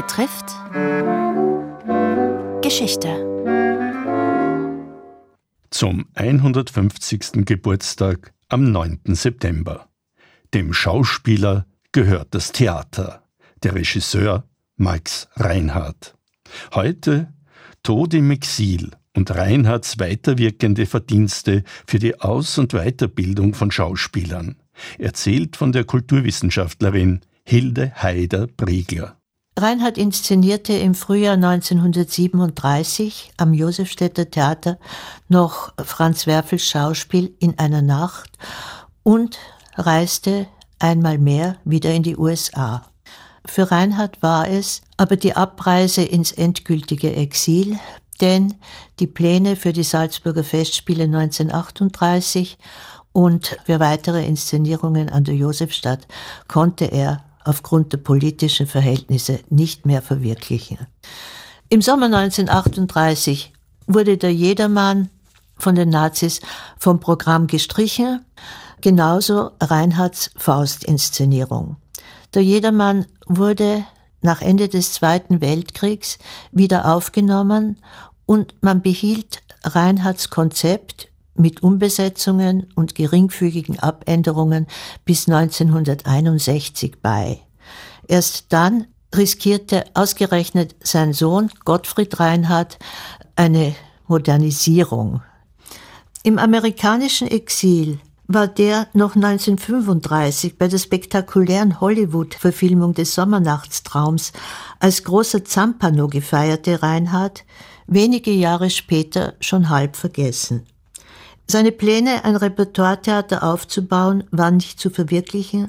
betrifft Geschichte. Zum 150. Geburtstag am 9. September. Dem Schauspieler gehört das Theater, der Regisseur Max Reinhardt. Heute Tod im Exil und Reinhardts weiterwirkende Verdienste für die Aus- und Weiterbildung von Schauspielern, erzählt von der Kulturwissenschaftlerin Hilde Haider-Briegler. Reinhardt inszenierte im Frühjahr 1937 am Josefstädter Theater noch Franz Werfels Schauspiel in einer Nacht und reiste einmal mehr wieder in die USA. Für Reinhardt war es aber die Abreise ins endgültige Exil, denn die Pläne für die Salzburger Festspiele 1938 und für weitere Inszenierungen an der Josefstadt konnte er aufgrund der politischen Verhältnisse nicht mehr verwirklichen. Im Sommer 1938 wurde der Jedermann von den Nazis vom Programm gestrichen, genauso Reinhards Faustinszenierung. Der Jedermann wurde nach Ende des Zweiten Weltkriegs wieder aufgenommen und man behielt Reinhards Konzept mit Umbesetzungen und geringfügigen Abänderungen bis 1961 bei. Erst dann riskierte ausgerechnet sein Sohn Gottfried Reinhardt eine Modernisierung. Im amerikanischen Exil war der noch 1935 bei der spektakulären Hollywood-Verfilmung des Sommernachtstraums als großer Zampano gefeierte Reinhardt wenige Jahre später schon halb vergessen. Seine Pläne, ein Repertoiretheater aufzubauen, waren nicht zu verwirklichen.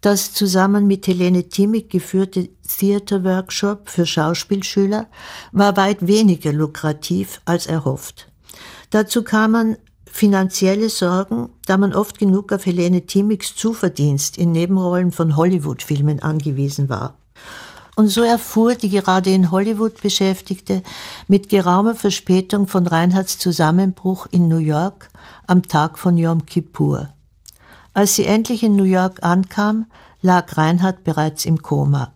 Das zusammen mit Helene Timmick geführte Theater Workshop für Schauspielschüler war weit weniger lukrativ als erhofft. Dazu kamen finanzielle Sorgen, da man oft genug auf Helene Timmicks Zuverdienst in Nebenrollen von Hollywood-Filmen angewiesen war. Und so erfuhr die gerade in Hollywood Beschäftigte mit geraumer Verspätung von Reinhards Zusammenbruch in New York am Tag von Yom Kippur. Als sie endlich in New York ankam, lag Reinhard bereits im Koma.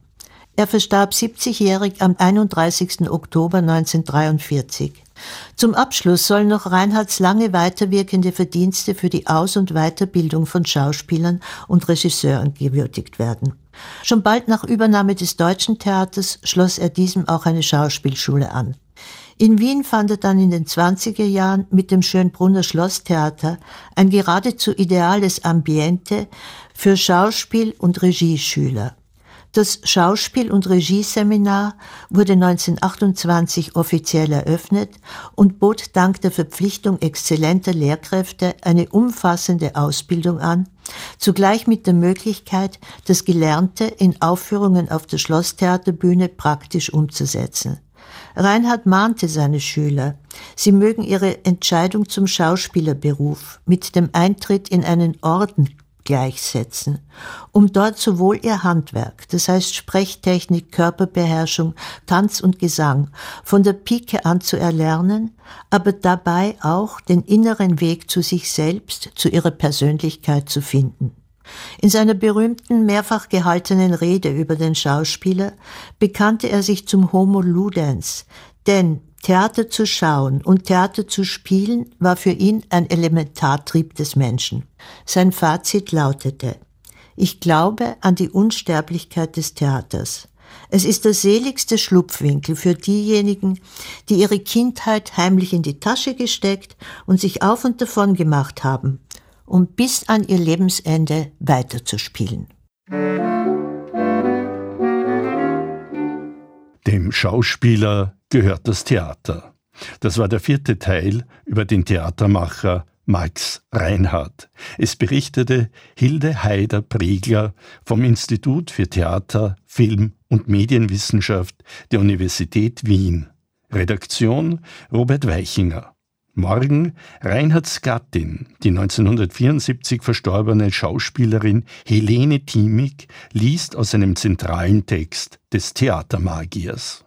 Er verstarb 70-jährig am 31. Oktober 1943. Zum Abschluss sollen noch Reinhards lange weiterwirkende Verdienste für die Aus- und Weiterbildung von Schauspielern und Regisseuren gewürdigt werden. Schon bald nach Übernahme des Deutschen Theaters schloss er diesem auch eine Schauspielschule an. In Wien fand er dann in den 20er Jahren mit dem Schönbrunner Schlosstheater ein geradezu ideales Ambiente für Schauspiel- und Regieschüler. Das Schauspiel- und Regieseminar wurde 1928 offiziell eröffnet und bot dank der Verpflichtung exzellenter Lehrkräfte eine umfassende Ausbildung an, zugleich mit der Möglichkeit, das Gelernte in Aufführungen auf der Schlosstheaterbühne praktisch umzusetzen. Reinhard mahnte seine Schüler, sie mögen ihre Entscheidung zum Schauspielerberuf mit dem Eintritt in einen Orden gleichsetzen, um dort sowohl ihr Handwerk, das heißt Sprechtechnik, Körperbeherrschung, Tanz und Gesang, von der Pike an zu erlernen, aber dabei auch den inneren Weg zu sich selbst, zu ihrer Persönlichkeit zu finden. In seiner berühmten, mehrfach gehaltenen Rede über den Schauspieler bekannte er sich zum Homo Ludens, denn Theater zu schauen und Theater zu spielen war für ihn ein Elementartrieb des Menschen. Sein Fazit lautete, ich glaube an die Unsterblichkeit des Theaters. Es ist der seligste Schlupfwinkel für diejenigen, die ihre Kindheit heimlich in die Tasche gesteckt und sich auf und davon gemacht haben, um bis an ihr Lebensende weiterzuspielen. Dem Schauspieler gehört das Theater. Das war der vierte Teil über den Theatermacher Max Reinhardt. Es berichtete Hilde Haider-Pregler vom Institut für Theater, Film und Medienwissenschaft der Universität Wien. Redaktion Robert Weichinger. Morgen Reinhards Gattin, die 1974 verstorbene Schauspielerin Helene Thiemig, liest aus einem zentralen Text des Theatermagiers.